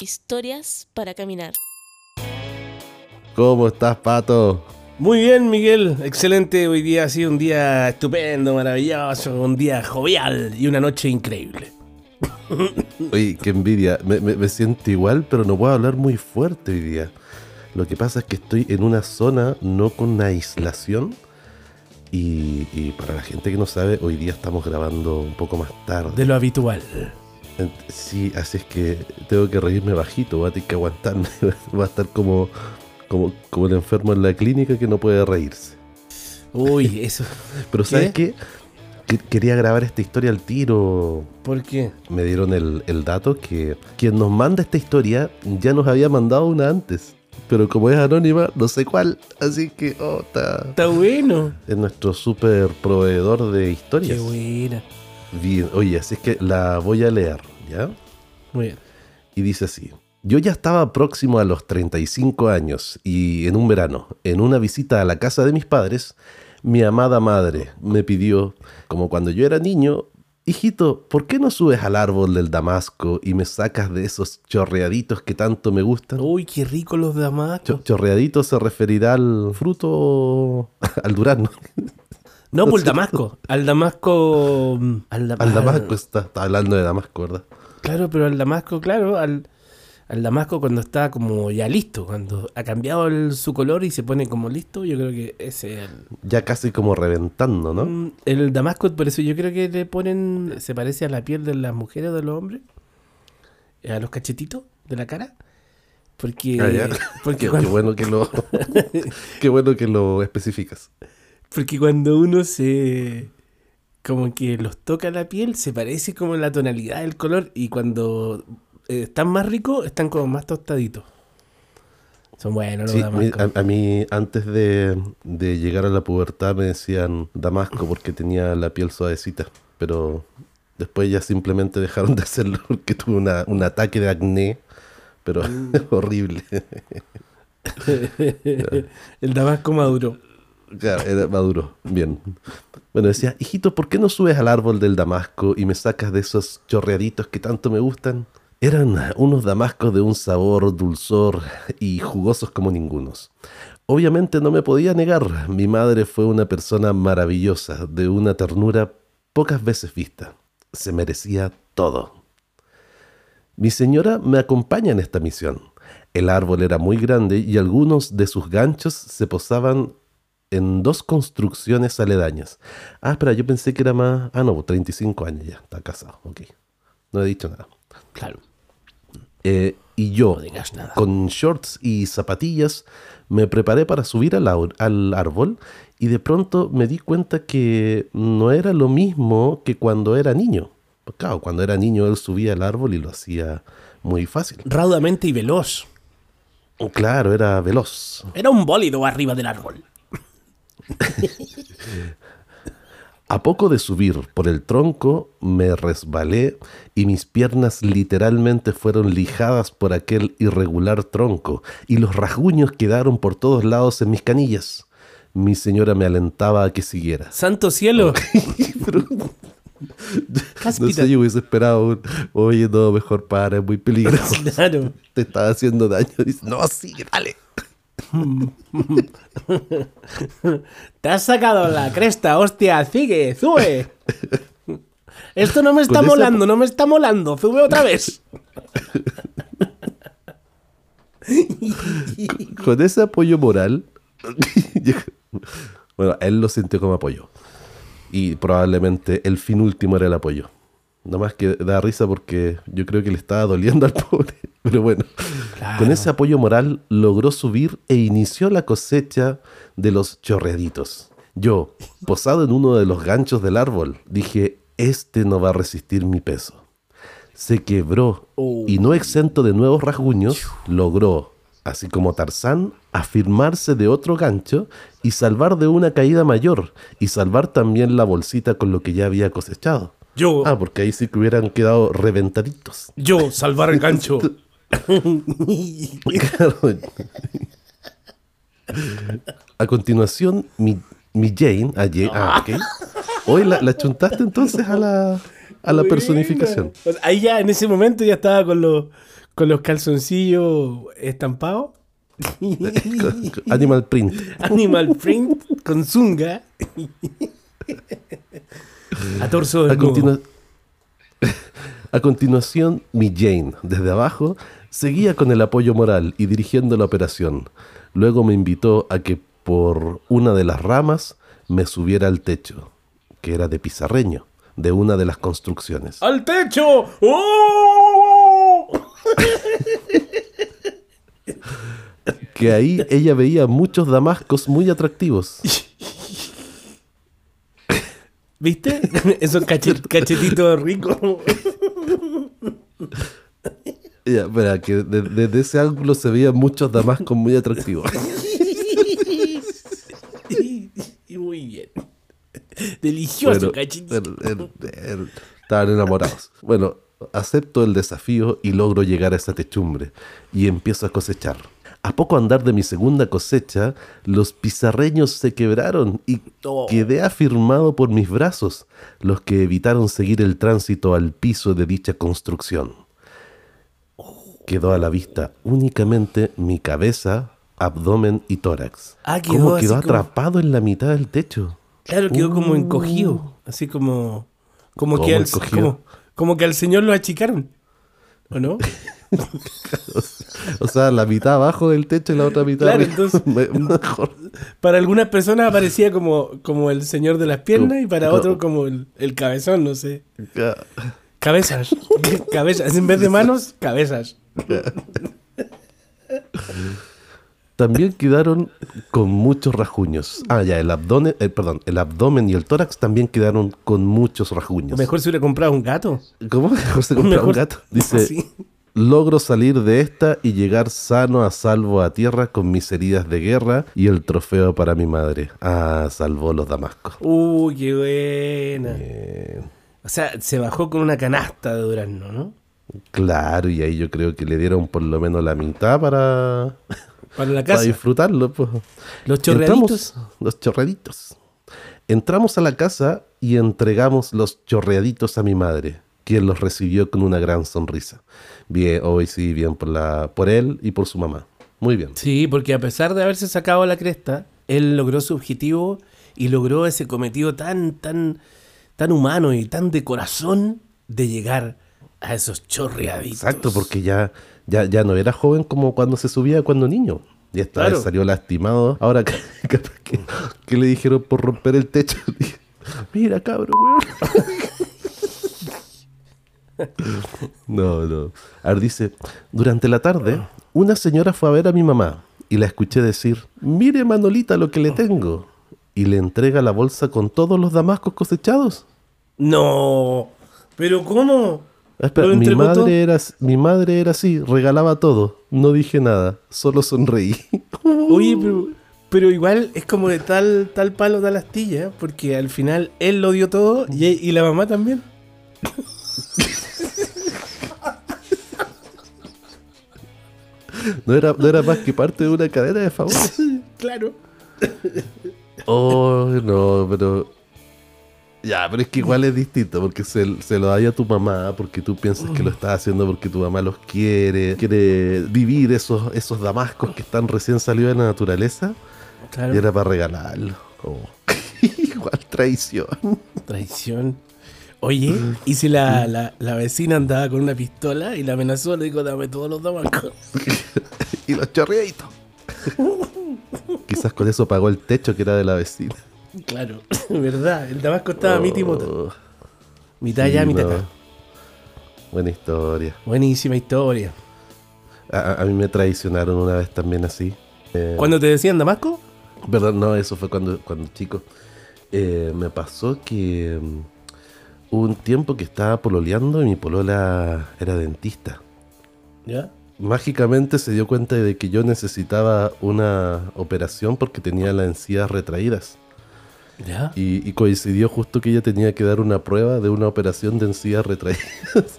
Historias para caminar. ¿Cómo estás, Pato? Muy bien, Miguel. Excelente. Hoy día ha sido un día estupendo, maravilloso, un día jovial y una noche increíble. Oye, qué envidia. Me, me- me siento igual, pero no puedo hablar muy fuerte hoy día. Lo que pasa es que estoy en una zona no con aislación. Y, y para la gente que no sabe, hoy día estamos grabando un poco más tarde. De lo habitual. Sí, así es que tengo que reírme bajito, voy a tener que aguantarme. Voy a estar como, como, como el enfermo en la clínica que no puede reírse. Uy, eso. Pero ¿sabes qué? Que- Quería grabar esta historia al tiro. ¿Por qué? Me dieron el, el dato que quien nos manda esta historia ya nos había mandado una antes. Pero como es anónima, no sé cuál. Así que, oh, está. Está bueno. Es nuestro super proveedor de Qué historias. buena. Bien, oye, así es que la voy a leer, ¿ya? Muy bien. Y dice así. Yo ya estaba próximo a los 35 años y en un verano, en una visita a la casa de mis padres, mi amada madre me pidió, como cuando yo era niño, hijito, ¿por qué no subes al árbol del damasco y me sacas de esos chorreaditos que tanto me gustan? Uy, qué rico los damascos. Cho- chorreadito se referirá al fruto, al durazno. No, por el damasco. Al damasco. mm, Al, dam- Al damasco está, está hablando de damasco, ¿verdad? Claro, pero al damasco, claro, al, al damasco cuando está como ya listo, cuando ha cambiado el- su color y se pone como listo, yo creo que ese es el, Ya casi como reventando, ¿no? Mm, el damasco, por eso yo creo que le ponen, se parece a la piel de las mujeres o de los hombres, eh, a los cachetitos de la cara, porque, Ah, ya. porque, Qué, bueno que lo, qué bueno que lo especificas. Porque cuando uno se, como que los toca la piel, se parece como la tonalidad del color y cuando eh, están más ricos, están como más tostaditos. Son buenos los Sí, a, a mí antes de, de llegar a la pubertad me decían Damasco porque tenía la piel suavecita, pero después ya simplemente dejaron de hacerlo porque tuve una- un ataque de acné, pero horrible. el damasco maduro. Era maduro, bien. Bueno, decía, hijito, ¿por qué no subes al árbol del damasco y me sacas de esos chorreaditos que tanto me gustan? Eran unos damascos de un sabor, dulzor y jugosos como ningunos. Obviamente no me podía negar, mi madre fue una persona maravillosa, de una ternura pocas veces vista. Se merecía todo. Mi señora me acompaña en esta misión. El árbol era muy grande y algunos de sus ganchos se posaban en dos construcciones aledañas. Ah, espera, yo pensé que era más... Ah, no, 35 años ya, está casado, ok. No he dicho nada. Claro, Eh, y yo, no digas nada. con shorts y zapatillas, me preparé para subir al árbol y de pronto me di cuenta que no era lo mismo que cuando era niño. Claro, cuando era niño él subía al árbol y lo hacía muy fácil. Raudamente y veloz. Claro, era veloz. Era un bólido arriba del árbol. A poco de subir por el tronco, me resbalé y mis piernas literalmente fueron lijadas por aquel irregular tronco y los rasguños quedaron por todos lados en mis canillas. Mi señora me alentaba a que siguiera. Santo cielo. Pero, no sé, yo hubiese esperado oye, no, mejor para, es muy peligroso. Claro. Te estaba haciendo daño. Dice, no, sigue, dale. Te has sacado la cresta, hostia. Sigue, sube. Esto no me está esa- molando, no me está molando. Sube otra vez. Con ese apoyo moral, bueno, él lo sintió como apoyo. Y probablemente el fin último era el apoyo. Nada más que da risa porque yo creo que le estaba doliendo al pobre. Pero bueno, Claro. con ese apoyo moral logró subir e inició la cosecha de los chorreaditos. Yo, posado en uno de los ganchos del árbol, dije, este no va a resistir mi peso. Se quebró y no exento de nuevos rasguños, logró, así como Tarzán, afirmarse de otro gancho y salvar de una caída mayor y salvar también la bolsita con lo que ya había cosechado. Yo, Ah, porque ahí sí que hubieran quedado reventaditos. yo, salvar el gancho. Claro. A continuación, mi, mi Jane, a Jane- ah, ok. Hoy la, la chuntaste entonces a la, a la personificación. O sea, ahí ya, en ese momento, ya estaba con los, con los calzoncillos estampados. Animal print. Animal print con zunga. A torso A, desnudo. continua- A continuación, mi Jane, desde abajo, seguía con el apoyo moral y dirigiendo la operación. Luego me invitó a que por una de las ramas me subiera al techo, que era de pizarreño, de una de las construcciones. ¡Al techo! ¡Oh! Que ahí ella veía muchos damascos muy atractivos. ¿Viste? Esos cachet- cachetitos ricos. Ya, espera, que de- desde ese ángulo se veían muchos damascos muy atractivos. Y muy bien. Delicioso Bueno, er- er- er- estaban enamorados. Bueno, acepto el desafío y logro llegar a esa techumbre y empiezo a cosechar. A poco andar de mi segunda cosecha, los pizarreños se quebraron y Oh. quedé afirmado por mis brazos, los que evitaron seguir el tránsito al piso de dicha construcción. Quedó a la vista únicamente mi cabeza, abdomen y tórax. Ah, quedó ¿Cómo quedó como- atrapado en la mitad del techo? Claro, quedó como Uh. encogido. Así como. Como ¿Cómo que, al, como, como que al señor lo achicaron. ¿O no? O sea, la mitad abajo del techo y la otra mitad Claro, entonces- mejor. Para algunas personas aparecía como, como el señor de las piernas y para otros como el, el cabezón, no sé. Cabezas. cabezas. En vez de manos, cabezas. También quedaron con muchos rajuños. Ah, ya, el abdomen, eh, perdón, el abdomen y el tórax también quedaron con muchos rajuños. Mejor se hubiera comprado un gato. ¿Cómo? Mejor se compra Mejor- un gato. Dice, Sí. logro salir de esta y llegar sano a salvo a tierra con mis heridas de guerra y el trofeo para mi madre. Ah, salvó los damascos. Uy, qué buena. O sea, se bajó con una canasta de durazno, ¿no? Claro, y ahí yo creo que le dieron por lo menos la mitad para, Para la para casa. disfrutarlo. Pues. Los chorreaditos. Entramos- los chorreaditos. Entramos a la casa y entregamos los chorreaditos a mi madre, quien los recibió con una gran sonrisa. Bien, hoy sí, bien por, la, por él y por su mamá. Muy bien. Sí, porque a pesar de haberse sacado la cresta, él logró su objetivo y logró ese cometido tan, tan, tan humano y tan de corazón de llegar a esos chorreaditos. Exacto, porque ya, ya, ya no era joven como cuando se subía cuando niño. Y esta Claro. vez salió lastimado. Ahora, capaz que, que le dijeron por romper el techo. Mira, cabrón, weón. No, no. A ver, dice, durante la tarde, una señora fue a ver a mi mamá y la escuché decir, mire Manolita lo que le tengo. Y le entrega la bolsa con todos los damascos cosechados. No, pero ¿cómo? Espera, ¿Lo mi madre, era, mi madre era así, regalaba todo. No dije nada, solo sonreí. Oye, pero, pero igual es como de tal, tal palo, tal astilla, porque al final él lo dio todo y, y la mamá también. No era, no era más que parte de una cadena de favores. Claro. Oh, no, pero. Ya, pero es que igual es distinto, porque se, se lo da a tu mamá, porque tú piensas que lo estás haciendo porque tu mamá los quiere, quiere vivir esos, esos damascos que están recién salidos de la naturaleza, Claro. y era para regalarlo. Oh. igual traición. Traición. Oye, ¿y si la, la, la vecina andaba con una pistola y la amenazó? Le dijo, dame todos los damascos. y los chorreaditos. Quizás con eso pagó el techo que era de la vecina. Claro, verdad. El damasco estaba. Oh, Mitad sí, allá, mitad no. acá. Buena historia. Buenísima historia. A, a- a mí me traicionaron una vez también así. Eh, ¿Cuándo te decían damasco? Perdón, no, eso fue cuando, cuando chico. Eh, me pasó que mm, hubo un tiempo que estaba pololeando y mi polola era dentista. ¿Ya? Mágicamente se dio cuenta de que yo necesitaba una operación porque tenía las encías retraídas. ¿Ya? Y, y coincidió justo que ella tenía que dar una prueba de una operación de encías retraídas.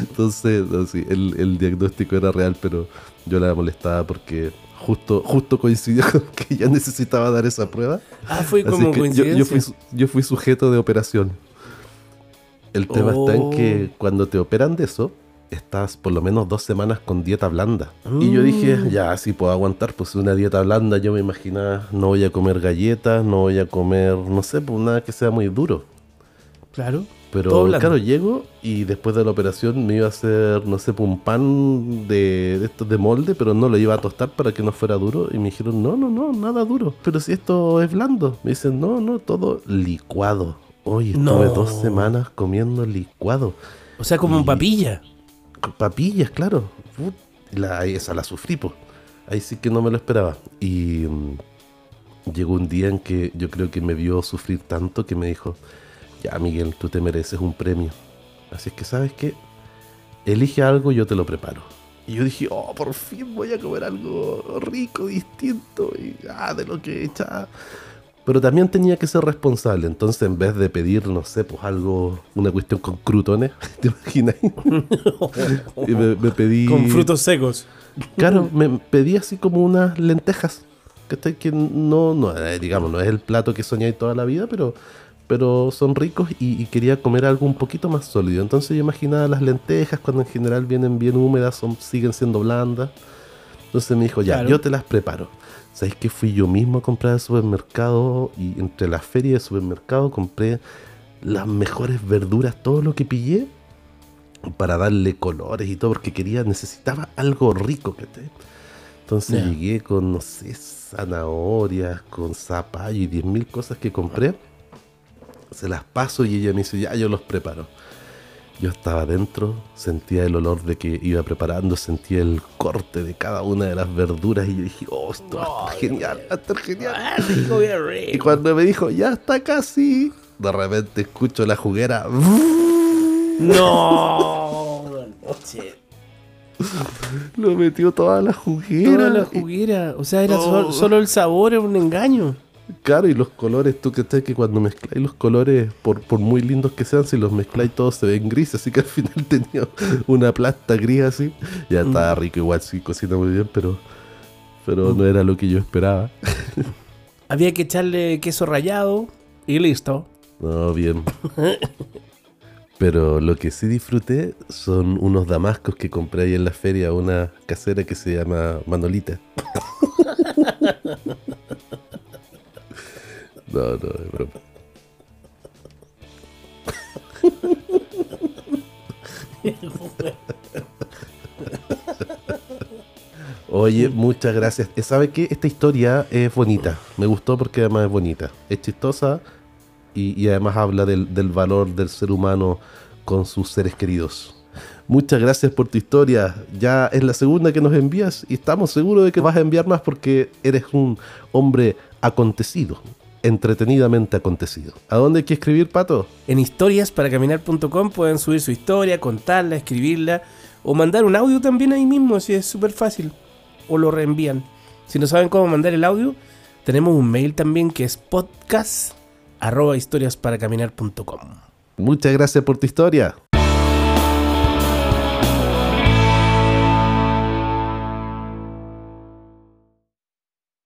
Entonces, el, el diagnóstico era real, pero yo la molestaba porque justo, justo coincidió con que ella necesitaba dar esa prueba. Ah, fue como yo, coincidencia. yo fui, yo fui sujeto de operación. El tema está en Oh. que cuando te operan de eso, estás por lo menos dos semanas con dieta blanda. Y yo dije, Mm. ya, sí puedo aguantar, pues una dieta blanda, yo me imaginaba, no voy a comer galletas, no voy a comer, no sé, pues nada que sea muy duro. Claro. Pero claro, llego y después de la operación me iba a hacer, no sé, pues, un pan de, de estos de molde, pero no lo iba a tostar para que no fuera duro. Y me dijeron, no, no, no, nada duro. Pero si esto es blando. Me dicen, no, no, todo licuado. Hoy estuve No. dos semanas comiendo licuado. O sea, como en Y- papilla. Papillas, claro. Esa la sufrí, po. Ahí sí que no me lo esperaba. Y mm, llegó un día en que yo creo que me vio sufrir tanto que me dijo, ya Miguel, tú te mereces un premio. Así es que, ¿sabes qué? Elige algo, yo te lo preparo. Y yo dije, oh, por fin voy a comer algo rico, distinto, y ah, de lo que he hecho. Pero también tenía que ser responsable. Entonces, en vez de pedir, no sé, pues algo, una cuestión con crutones, ¿te imaginas? y me, me pedí. Con frutos secos. Claro, me pedí así como unas lentejas. ¿cachai? Que no, no, eh, digamos, no es el plato que soñáis toda la vida, pero, pero son ricos y, y quería comer algo un poquito más sólido. Entonces yo imaginaba las lentejas cuando en general vienen bien húmedas, son, siguen siendo blandas. Entonces me dijo, ya, Claro. yo te las preparo. ¿Sabes que Fui yo mismo a comprar al supermercado y entre la feria y el supermercado compré las mejores verduras, todo lo que pillé para darle colores y todo, porque quería, necesitaba algo rico, ¿cachai? Entonces Ya. llegué con, no sé, zanahorias, con zapallo y 10.000 cosas que compré. Se las paso y ella me dice, ya, yo los preparo. Yo estaba adentro, sentía el olor de que iba preparando, sentía el corte de cada una de las verduras y yo dije, oh, esto va a estar genial, va a estar genial. Ah, rico, Y cuando me dijo, ya está casi, de repente escucho la juguera. No. Lo metió toda la juguera. Toda la juguera. O sea, era Oh. sol- solo el sabor, era un engaño. Claro, y los colores, tú que estás que cuando mezcláis los colores, por, por muy lindos que sean, si los mezcláis todos se ven grises, así que al final tenía una plasta gris así. Ya estaba rico, igual sí cocina muy bien, pero, pero no era lo que yo esperaba. Había que echarle queso rallado y listo. No, bien. Pero lo que sí disfruté son unos damascos que compré ahí en la feria, una casera que se llama Manolita. No, no, es. Oye, muchas gracias. Eh, ¿Sabe qué? Esta historia es bonita. Me gustó porque además es bonita. Es chistosa y, y además habla del, del valor del ser humano con sus seres queridos. Muchas gracias por tu historia. Ya es la segunda que nos envías y estamos seguros de que vas a enviar más porque eres un hombre acontecido, entretenidamente acontecido. ¿A dónde hay que escribir, Pato? En historiasparacaminar.com pueden subir su historia, contarla, escribirla o mandar un audio también ahí mismo, si es súper fácil. O lo reenvían. Si no saben cómo mandar el audio, tenemos un mail también que es podcast arroba historiasparacaminar.com. Muchas gracias por tu historia.